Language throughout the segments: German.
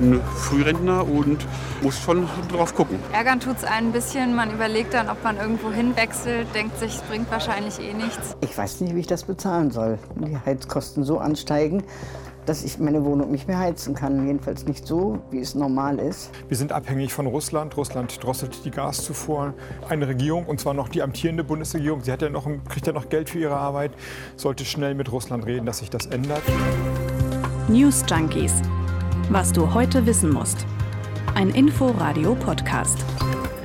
bin Frührentner und muss schon drauf gucken. Ärgern tut es ein bisschen. Man überlegt dann, ob man irgendwo hinwechselt, denkt sich, es bringt wahrscheinlich eh nichts. Ich weiß nicht, wie ich das bezahlen soll. Die Heizkosten so ansteigen dass ich meine Wohnung nicht mehr heizen kann. Jedenfalls nicht so, wie es normal ist. Wir sind abhängig von Russland. Russland drosselt die Gaszufuhr. Eine Regierung, und zwar noch die amtierende Bundesregierung, sie hat ja noch, kriegt ja noch Geld für ihre Arbeit, sollte schnell mit Russland reden, dass sich das ändert. News Junkies. Was du heute wissen musst. Ein Info-Radio-Podcast.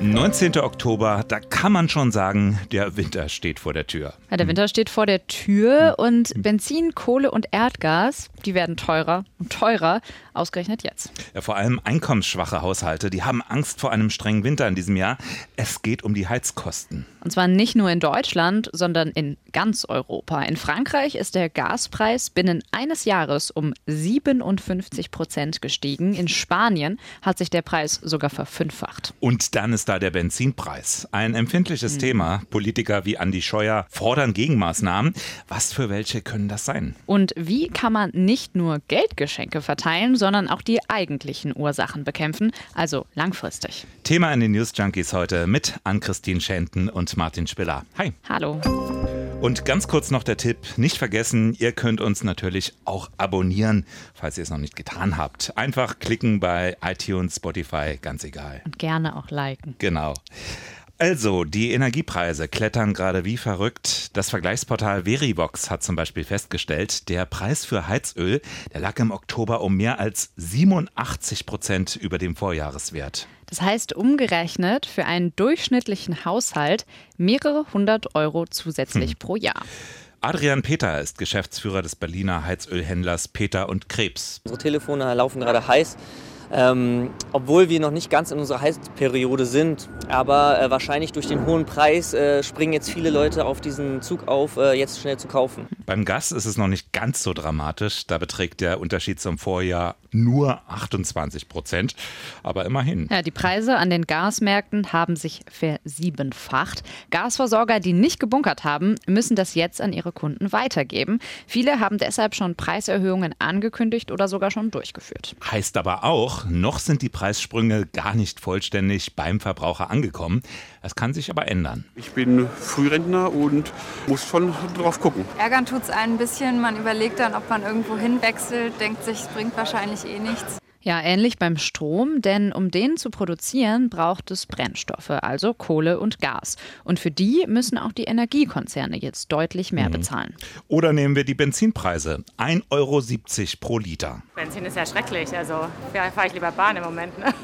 19. Oktober, da kann man schon sagen, der Winter steht vor der Tür. Ja, der Winter steht vor der Tür und Benzin, Kohle und Erdgas, die werden teurer und teurer, ausgerechnet jetzt. Ja, vor allem einkommensschwache Haushalte, die haben Angst vor einem strengen Winter in diesem Jahr. Es geht um die Heizkosten. Und zwar nicht nur in Deutschland, sondern in ganz Europa. In Frankreich ist der Gaspreis binnen eines Jahres um 57 Prozent gestiegen. In Spanien hat sich der Preis sogar verfünffacht. Und dann ist da der Benzinpreis. Ein empfindliches mhm. Thema. Politiker wie Andi Scheuer fordern Gegenmaßnahmen. Was für welche können das sein? Und wie kann man nicht nur Geldgeschenke verteilen, sondern auch die eigentlichen Ursachen bekämpfen, also langfristig? Thema in den News Junkies heute mit Ann-Christine Schenten und Martin Spiller. Hi. Hallo. Und ganz kurz noch der Tipp, nicht vergessen, ihr könnt uns natürlich auch abonnieren, falls ihr es noch nicht getan habt. Einfach klicken bei iTunes, Spotify, ganz egal. Und gerne auch liken. Genau. Also, die Energiepreise klettern gerade wie verrückt. Das Vergleichsportal Verivox hat zum Beispiel festgestellt, der Preis für Heizöl, der lag im Oktober um mehr als 87 Prozent über dem Vorjahreswert. Das heißt umgerechnet für einen durchschnittlichen Haushalt mehrere hundert Euro zusätzlich hm. pro Jahr. Adrian Peter ist Geschäftsführer des Berliner Heizölhändlers Peter und Krebs. Unsere Telefone laufen gerade heiß. Ähm, obwohl wir noch nicht ganz in unserer Heißperiode sind. Aber äh, wahrscheinlich durch den hohen Preis äh, springen jetzt viele Leute auf diesen Zug auf, äh, jetzt schnell zu kaufen. Beim Gas ist es noch nicht ganz so dramatisch. Da beträgt der Unterschied zum Vorjahr nur 28 Prozent. Aber immerhin. Ja, die Preise an den Gasmärkten haben sich versiebenfacht. Gasversorger, die nicht gebunkert haben, müssen das jetzt an ihre Kunden weitergeben. Viele haben deshalb schon Preiserhöhungen angekündigt oder sogar schon durchgeführt. Heißt aber auch, noch sind die Preissprünge gar nicht vollständig beim Verbraucher angekommen. Das kann sich aber ändern. Ich bin Frührentner und muss schon drauf gucken. Ärgern tut es ein bisschen. Man überlegt dann, ob man irgendwo hinwechselt, denkt sich, es bringt wahrscheinlich eh nichts. Ja, ähnlich beim Strom, denn um den zu produzieren, braucht es Brennstoffe, also Kohle und Gas. Und für die müssen auch die Energiekonzerne jetzt deutlich mehr mhm. bezahlen. Oder nehmen wir die Benzinpreise. 1,70 Euro pro Liter. Benzin ist ja schrecklich, also fahre ich lieber Bahn im Moment. Ne?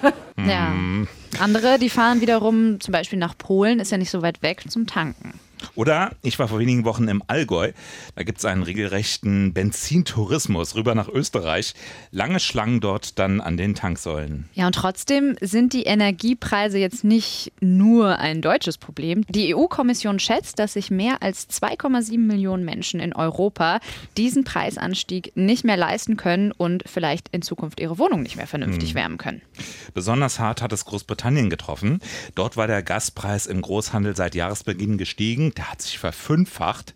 Ja. Mhm. Andere, die fahren wiederum zum Beispiel nach Polen, ist ja nicht so weit weg, zum Tanken. Oder ich war vor wenigen Wochen im Allgäu. Da gibt es einen regelrechten Benzintourismus rüber nach Österreich. Lange Schlangen dort dann an den Tanksäulen. Ja, und trotzdem sind die Energiepreise jetzt nicht nur ein deutsches Problem. Die EU-Kommission schätzt, dass sich mehr als 2,7 Millionen Menschen in Europa diesen Preisanstieg nicht mehr leisten können und vielleicht in Zukunft ihre Wohnung nicht mehr vernünftig hm. wärmen können. Besonders hart hat es Großbritannien getroffen. Dort war der Gaspreis im Großhandel seit Jahresbeginn gestiegen hat sich verfünffacht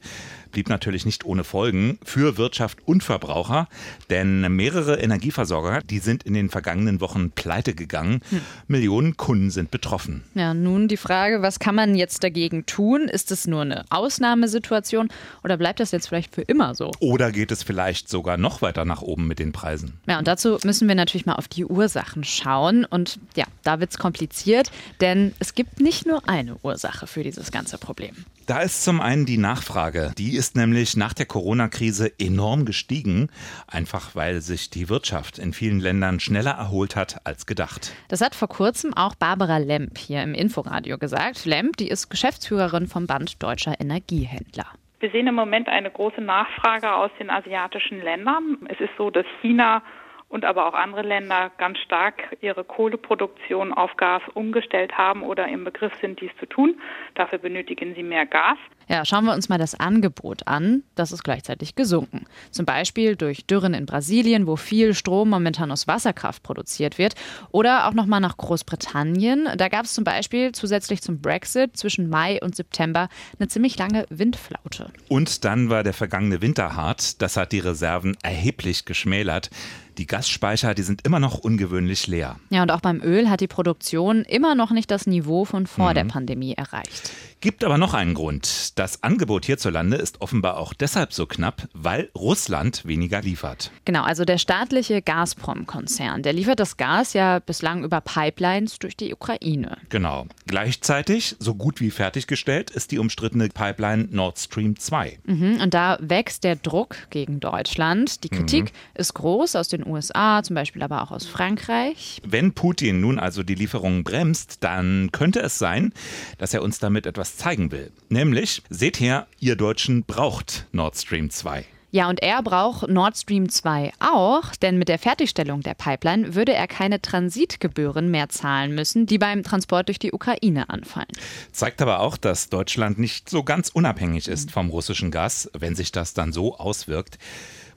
blieb natürlich nicht ohne Folgen für Wirtschaft und Verbraucher, denn mehrere Energieversorger, die sind in den vergangenen Wochen pleite gegangen. Hm. Millionen Kunden sind betroffen. Ja, nun die Frage, was kann man jetzt dagegen tun? Ist es nur eine Ausnahmesituation oder bleibt das jetzt vielleicht für immer so? Oder geht es vielleicht sogar noch weiter nach oben mit den Preisen? Ja, und dazu müssen wir natürlich mal auf die Ursachen schauen. Und ja, da wird es kompliziert, denn es gibt nicht nur eine Ursache für dieses ganze Problem. Da ist zum einen die Nachfrage. Die ist nämlich nach der Corona-Krise enorm gestiegen, einfach weil sich die Wirtschaft in vielen Ländern schneller erholt hat als gedacht. Das hat vor kurzem auch Barbara Lemp hier im Inforadio gesagt. Lemp, die ist Geschäftsführerin vom Band Deutscher Energiehändler. Wir sehen im Moment eine große Nachfrage aus den asiatischen Ländern. Es ist so, dass China und aber auch andere Länder ganz stark ihre Kohleproduktion auf Gas umgestellt haben oder im Begriff sind, dies zu tun. Dafür benötigen sie mehr Gas. Ja, schauen wir uns mal das Angebot an. Das ist gleichzeitig gesunken. Zum Beispiel durch Dürren in Brasilien, wo viel Strom momentan aus Wasserkraft produziert wird. Oder auch nochmal nach Großbritannien. Da gab es zum Beispiel zusätzlich zum Brexit zwischen Mai und September eine ziemlich lange Windflaute. Und dann war der vergangene Winter hart. Das hat die Reserven erheblich geschmälert. Die Gasspeicher, die sind immer noch ungewöhnlich leer. Ja, und auch beim Öl hat die Produktion immer noch nicht das Niveau von vor mhm. der Pandemie erreicht. Gibt aber noch einen Grund. Das Angebot hierzulande ist offenbar auch deshalb so knapp, weil Russland weniger liefert. Genau, also der staatliche Gazprom-Konzern, der liefert das Gas ja bislang über Pipelines durch die Ukraine. Genau. Gleichzeitig, so gut wie fertiggestellt, ist die umstrittene Pipeline Nord Stream 2. Mhm, und da wächst der Druck gegen Deutschland. Die Kritik mhm. ist groß aus den USA, zum Beispiel aber auch aus Frankreich. Wenn Putin nun also die Lieferungen bremst, dann könnte es sein, dass er uns damit etwas etwas zeigen will. Nämlich, seht her, ihr Deutschen braucht Nord Stream 2. Ja, und er braucht Nord Stream 2 auch, denn mit der Fertigstellung der Pipeline würde er keine Transitgebühren mehr zahlen müssen, die beim Transport durch die Ukraine anfallen. Zeigt aber auch, dass Deutschland nicht so ganz unabhängig ist vom russischen Gas, wenn sich das dann so auswirkt.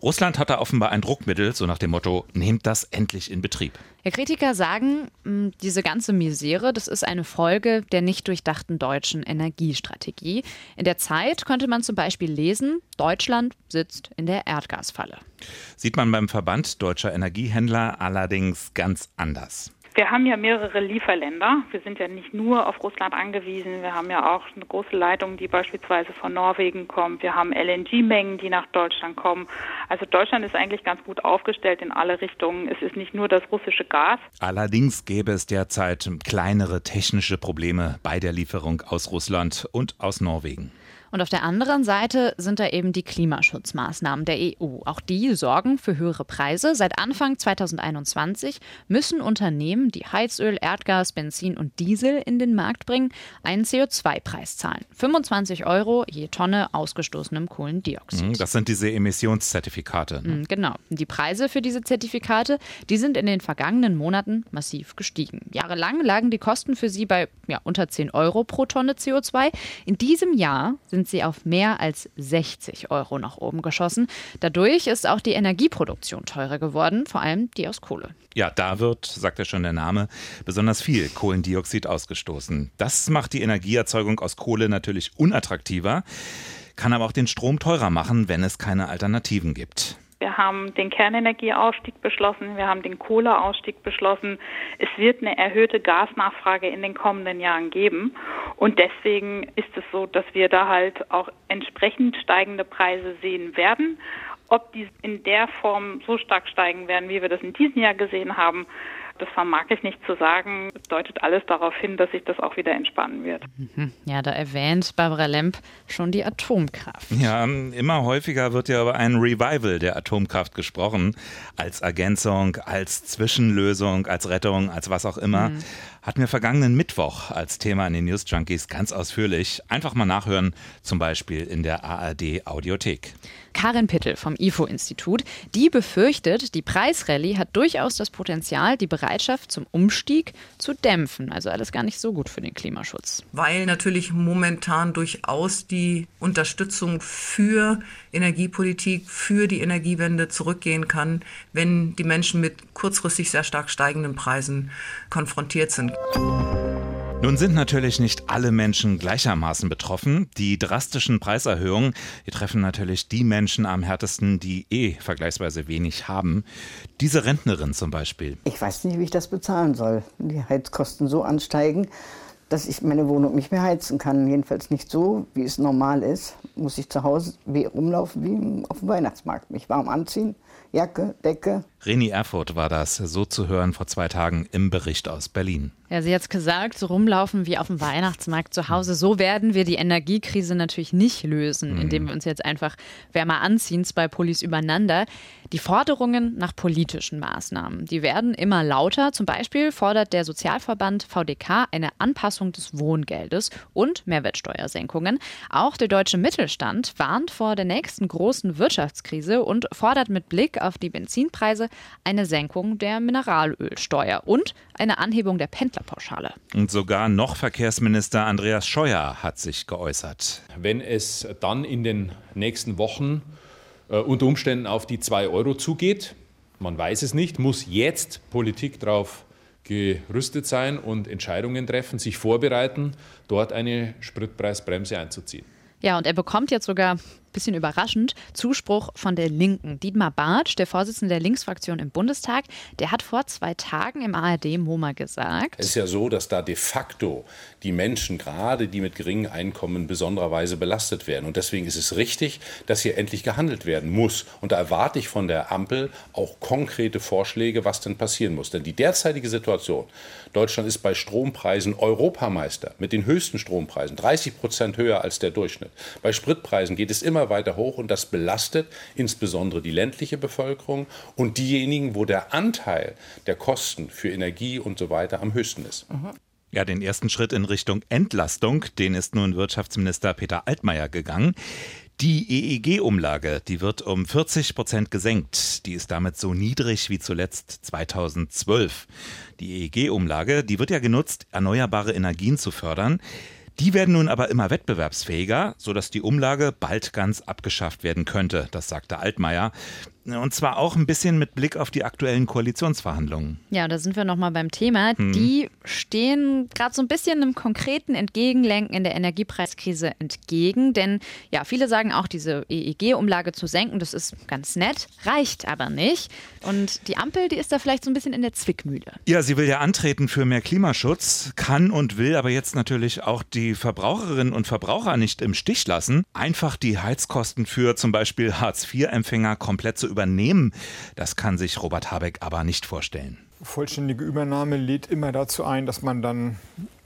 Russland hat da offenbar ein Druckmittel, so nach dem Motto, nehmt das endlich in Betrieb. Ja, Kritiker sagen, hm, diese ganze Misere, das ist eine Folge der nicht durchdachten deutschen Energiestrategie. In der Zeit konnte man zum Beispiel lesen, Deutschland sitzt in der Erdgasfalle. Sieht man beim Verband deutscher Energiehändler allerdings ganz anders. Wir haben ja mehrere Lieferländer. Wir sind ja nicht nur auf Russland angewiesen. Wir haben ja auch eine große Leitung, die beispielsweise von Norwegen kommt. Wir haben LNG-Mengen, die nach Deutschland kommen. Also Deutschland ist eigentlich ganz gut aufgestellt in alle Richtungen. Es ist nicht nur das russische Gas. Allerdings gäbe es derzeit kleinere technische Probleme bei der Lieferung aus Russland und aus Norwegen. Und auf der anderen Seite sind da eben die Klimaschutzmaßnahmen der EU. Auch die sorgen für höhere Preise. Seit Anfang 2021 müssen Unternehmen, die Heizöl, Erdgas, Benzin und Diesel in den Markt bringen, einen CO2-Preis zahlen. 25 Euro je Tonne ausgestoßenem Kohlendioxid. Mhm, das sind diese Emissionszertifikate. Ne? Mhm, genau. Die Preise für diese Zertifikate, die sind in den vergangenen Monaten massiv gestiegen. Jahrelang lagen die Kosten für sie bei ja, unter 10 Euro pro Tonne CO2. In diesem Jahr sind sind sie auf mehr als 60 Euro nach oben geschossen. Dadurch ist auch die Energieproduktion teurer geworden, vor allem die aus Kohle. Ja, da wird, sagt ja schon der Name, besonders viel Kohlendioxid ausgestoßen. Das macht die Energieerzeugung aus Kohle natürlich unattraktiver, kann aber auch den Strom teurer machen, wenn es keine Alternativen gibt. Wir haben den Kernenergieausstieg beschlossen, wir haben den Kohleausstieg beschlossen. Es wird eine erhöhte Gasnachfrage in den kommenden Jahren geben. Und deswegen ist es so, dass wir da halt auch entsprechend steigende Preise sehen werden. Ob die in der Form so stark steigen werden, wie wir das in diesem Jahr gesehen haben, das vermag ich nicht zu sagen. Es deutet alles darauf hin, dass sich das auch wieder entspannen wird. Mhm. Ja, da erwähnt Barbara Lemp schon die Atomkraft. Ja, immer häufiger wird ja über ein Revival der Atomkraft gesprochen. Als Ergänzung, als Zwischenlösung, als Rettung, als was auch immer. Mhm hatten wir vergangenen Mittwoch als Thema in den News Junkies ganz ausführlich. Einfach mal nachhören, zum Beispiel in der ARD Audiothek. Karin Pittel vom IFO-Institut, die befürchtet, die Preisrallye hat durchaus das Potenzial, die Bereitschaft zum Umstieg zu dämpfen. Also alles gar nicht so gut für den Klimaschutz. Weil natürlich momentan durchaus die Unterstützung für Energiepolitik, für die Energiewende zurückgehen kann, wenn die Menschen mit kurzfristig sehr stark steigenden Preisen konfrontiert sind. Nun sind natürlich nicht alle Menschen gleichermaßen betroffen. Die drastischen Preiserhöhungen die treffen natürlich die Menschen am härtesten, die eh vergleichsweise wenig haben. Diese Rentnerin zum Beispiel. Ich weiß nicht, wie ich das bezahlen soll. Die Heizkosten so ansteigen, dass ich meine Wohnung nicht mehr heizen kann. Jedenfalls nicht so, wie es normal ist. Muss ich zu Hause rumlaufen wie auf dem Weihnachtsmarkt. Mich warm anziehen, Jacke, Decke. Reni Erfurt war das, so zu hören vor zwei Tagen im Bericht aus Berlin. Ja, sie hat es gesagt, so rumlaufen wie auf dem Weihnachtsmarkt zu Hause. So werden wir die Energiekrise natürlich nicht lösen, mhm. indem wir uns jetzt einfach wärmer anziehen, zwei Pullis übereinander. Die Forderungen nach politischen Maßnahmen, die werden immer lauter. Zum Beispiel fordert der Sozialverband VDK eine Anpassung des Wohngeldes und Mehrwertsteuersenkungen. Auch der deutsche Mittelstand warnt vor der nächsten großen Wirtschaftskrise und fordert mit Blick auf die Benzinpreise eine Senkung der Mineralölsteuer und eine Anhebung der Pendlerpauschale. Und sogar noch Verkehrsminister Andreas Scheuer hat sich geäußert. Wenn es dann in den nächsten Wochen äh, unter Umständen auf die 2 Euro zugeht, man weiß es nicht, muss jetzt Politik darauf gerüstet sein und Entscheidungen treffen, sich vorbereiten, dort eine Spritpreisbremse einzuziehen. Ja, und er bekommt jetzt sogar bisschen überraschend, Zuspruch von der Linken. Dietmar Bartsch, der Vorsitzende der Linksfraktion im Bundestag, der hat vor zwei Tagen im ARD-MoMA gesagt. Es ist ja so, dass da de facto die Menschen, gerade die mit geringen Einkommen, besondererweise belastet werden. Und deswegen ist es richtig, dass hier endlich gehandelt werden muss. Und da erwarte ich von der Ampel auch konkrete Vorschläge, was denn passieren muss. Denn die derzeitige Situation, Deutschland ist bei Strompreisen Europameister mit den höchsten Strompreisen, 30 Prozent höher als der Durchschnitt. Bei Spritpreisen geht es immer immer weiter hoch und das belastet insbesondere die ländliche Bevölkerung und diejenigen, wo der Anteil der Kosten für Energie und so weiter am höchsten ist. Ja, den ersten Schritt in Richtung Entlastung, den ist nun Wirtschaftsminister Peter Altmaier gegangen. Die EEG-Umlage, die wird um 40 Prozent gesenkt. Die ist damit so niedrig wie zuletzt 2012. Die EEG-Umlage, die wird ja genutzt, erneuerbare Energien zu fördern. Die werden nun aber immer wettbewerbsfähiger, sodass die Umlage bald ganz abgeschafft werden könnte, das sagte Altmaier. Und zwar auch ein bisschen mit Blick auf die aktuellen Koalitionsverhandlungen. Ja, da sind wir nochmal beim Thema. Hm. Die stehen gerade so ein bisschen einem konkreten Entgegenlenken in der Energiepreiskrise entgegen. Denn ja, viele sagen auch, diese EEG-Umlage zu senken, das ist ganz nett, reicht aber nicht. Und die Ampel, die ist da vielleicht so ein bisschen in der Zwickmühle. Ja, sie will ja antreten für mehr Klimaschutz, kann und will aber jetzt natürlich auch die Verbraucherinnen und Verbraucher nicht im Stich lassen. Einfach die Heizkosten für zum Beispiel Hartz-IV-Empfänger komplett zu übernehmen. Das kann sich Robert Habeck aber nicht vorstellen. Vollständige Übernahme lädt immer dazu ein, dass man dann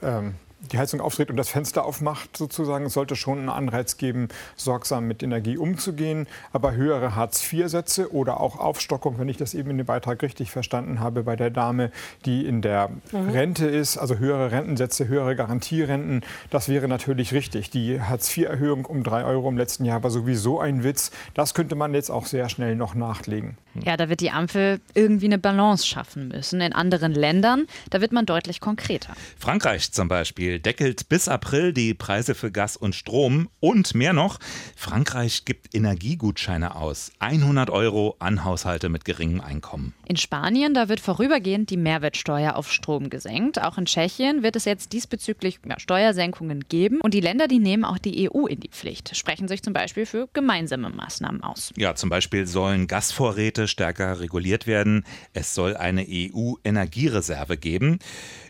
ähm, die Heizung aufdreht und das Fenster aufmacht, sozusagen, es sollte schon einen Anreiz geben, sorgsam mit Energie umzugehen. Aber höhere Hartz-IV-Sätze oder auch Aufstockung, wenn ich das eben in dem Beitrag richtig verstanden habe, bei der Dame, die in der mhm. Rente ist, also höhere Rentensätze, höhere Garantierenten, das wäre natürlich richtig. Die Hartz-IV-Erhöhung um drei Euro im letzten Jahr war sowieso ein Witz. Das könnte man jetzt auch sehr schnell noch nachlegen. Ja, da wird die Ampel irgendwie eine Balance schaffen müssen. In anderen Ländern, da wird man deutlich konkreter. Frankreich zum Beispiel deckelt bis April die Preise für Gas und Strom und mehr noch, Frankreich gibt Energiegutscheine aus. 100 Euro an Haushalte mit geringem Einkommen. In Spanien, da wird vorübergehend die Mehrwertsteuer auf Strom gesenkt. Auch in Tschechien wird es jetzt diesbezüglich ja, Steuersenkungen geben. Und die Länder, die nehmen auch die EU in die Pflicht, sprechen sich zum Beispiel für gemeinsame Maßnahmen aus. Ja, zum Beispiel sollen Gasvorräte stärker reguliert werden. Es soll eine EU-Energiereserve geben.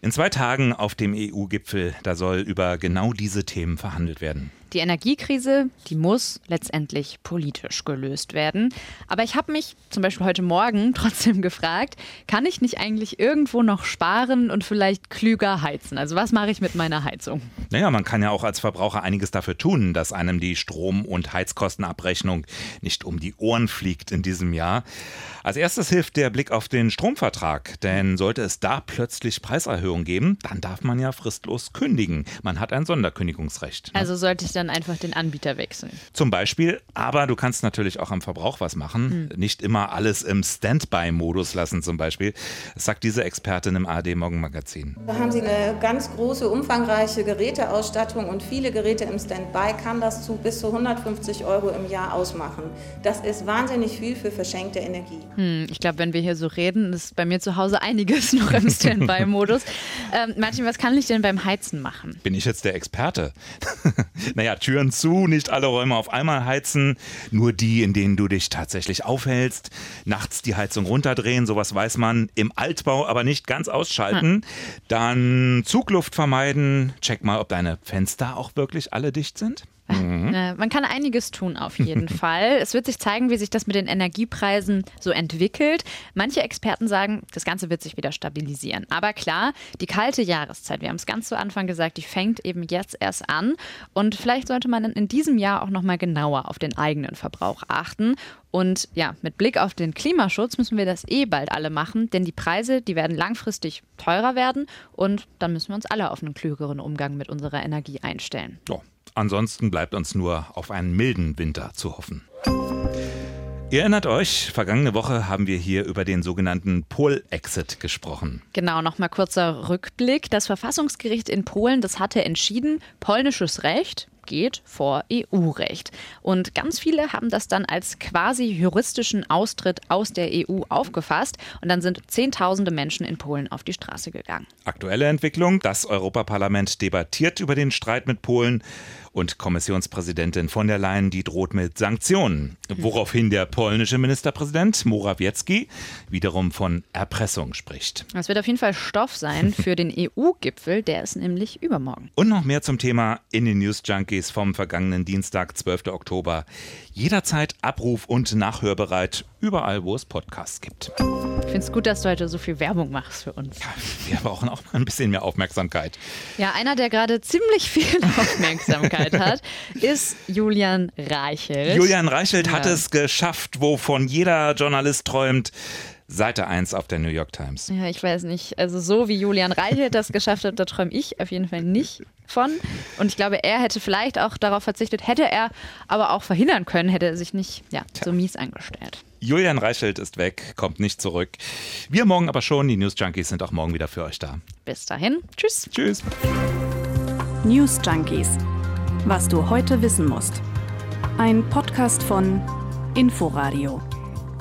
In zwei Tagen auf dem EU-Gipfel, da soll über genau diese Themen verhandelt werden. Die Energiekrise, die muss letztendlich politisch gelöst werden. Aber ich habe mich zum Beispiel heute Morgen trotzdem gefragt, kann ich nicht eigentlich irgendwo noch sparen und vielleicht klüger heizen? Also was mache ich mit meiner Heizung? Naja, man kann ja auch als Verbraucher einiges dafür tun, dass einem die Strom- und Heizkostenabrechnung nicht um die Ohren fliegt in diesem Jahr. Als erstes hilft der Blick auf den Stromvertrag, denn sollte es da plötzlich Preiserhöhungen geben, dann darf man ja fristlos kündigen. Man hat ein Sonderkündigungsrecht. Ne? Also sollte ich dann einfach den Anbieter wechseln. Zum Beispiel, aber du kannst natürlich auch am Verbrauch was machen. Hm. Nicht immer alles im Standby-Modus lassen zum Beispiel. Das sagt diese Expertin im ARD Morgenmagazin. Da haben Sie eine ganz große, umfangreiche Geräteausstattung und viele Geräte im Standby kann das zu bis zu 150 Euro im Jahr ausmachen. Das ist wahnsinnig viel für verschenkte Energie. Hm, ich glaube, wenn wir hier so reden, ist bei mir zu Hause einiges noch im Standby-Modus. ähm, Martin, was kann ich denn beim Heizen machen? Bin ich jetzt der Experte? naja, Türen zu, nicht alle Räume auf einmal heizen, nur die, in denen du dich tatsächlich aufhältst. Nachts die Heizung runterdrehen, sowas weiß man. Im Altbau aber nicht ganz ausschalten. Hm. Dann Zugluft vermeiden. Check mal, ob deine Fenster auch wirklich alle dicht sind. Mhm. Äh, man kann einiges tun auf jeden Fall. Es wird sich zeigen, wie sich das mit den Energiepreisen so entwickelt. Manche Experten sagen, das Ganze wird sich wieder stabilisieren. Aber klar, die kalte Jahreszeit, wir haben es ganz zu Anfang gesagt, die fängt eben jetzt erst an. Und vielleicht sollte man in diesem Jahr auch nochmal genauer auf den eigenen Verbrauch achten. Und ja, mit Blick auf den Klimaschutz müssen wir das eh bald alle machen, denn die Preise, die werden langfristig teurer werden und dann müssen wir uns alle auf einen klügeren Umgang mit unserer Energie einstellen. Ja. Ansonsten bleibt uns nur auf einen milden Winter zu hoffen. Ihr erinnert euch, vergangene Woche haben wir hier über den sogenannten Pol-Exit gesprochen. Genau, nochmal kurzer Rückblick. Das Verfassungsgericht in Polen, das hatte entschieden, polnisches Recht geht vor EU-Recht. Und ganz viele haben das dann als quasi juristischen Austritt aus der EU aufgefasst. Und dann sind Zehntausende Menschen in Polen auf die Straße gegangen. Aktuelle Entwicklung. Das Europaparlament debattiert über den Streit mit Polen und Kommissionspräsidentin von der Leyen, die droht mit Sanktionen. Woraufhin der polnische Ministerpräsident Morawiecki wiederum von Erpressung spricht. Das wird auf jeden Fall Stoff sein für den EU-Gipfel, der ist nämlich übermorgen. Und noch mehr zum Thema in den News Junkies vom vergangenen Dienstag, 12. Oktober. Jederzeit abruf- und nachhörbereit, überall, wo es Podcasts gibt. Ich finde es gut, dass du heute so viel Werbung machst für uns. Wir brauchen auch mal ein bisschen mehr Aufmerksamkeit. Ja, einer, der gerade ziemlich viel Aufmerksamkeit hat, ist Julian Reichelt. Julian Reichelt Ja. hat es geschafft, wovon jeder Journalist träumt. Seite 1 auf der New York Times. Ja, ich weiß nicht. Also so wie Julian Reichelt das geschafft hat, da träume ich auf jeden Fall nicht von. Und ich glaube, er hätte vielleicht auch darauf verzichtet, hätte er aber auch verhindern können, hätte er sich nicht ja, so mies angestellt. Julian Reichelt ist weg, kommt nicht zurück. Wir morgen aber schon. Die News Junkies sind auch morgen wieder für euch da. Bis dahin, tschüss. Tschüss. News Junkies. Was du heute wissen musst. Ein Podcast von Inforadio.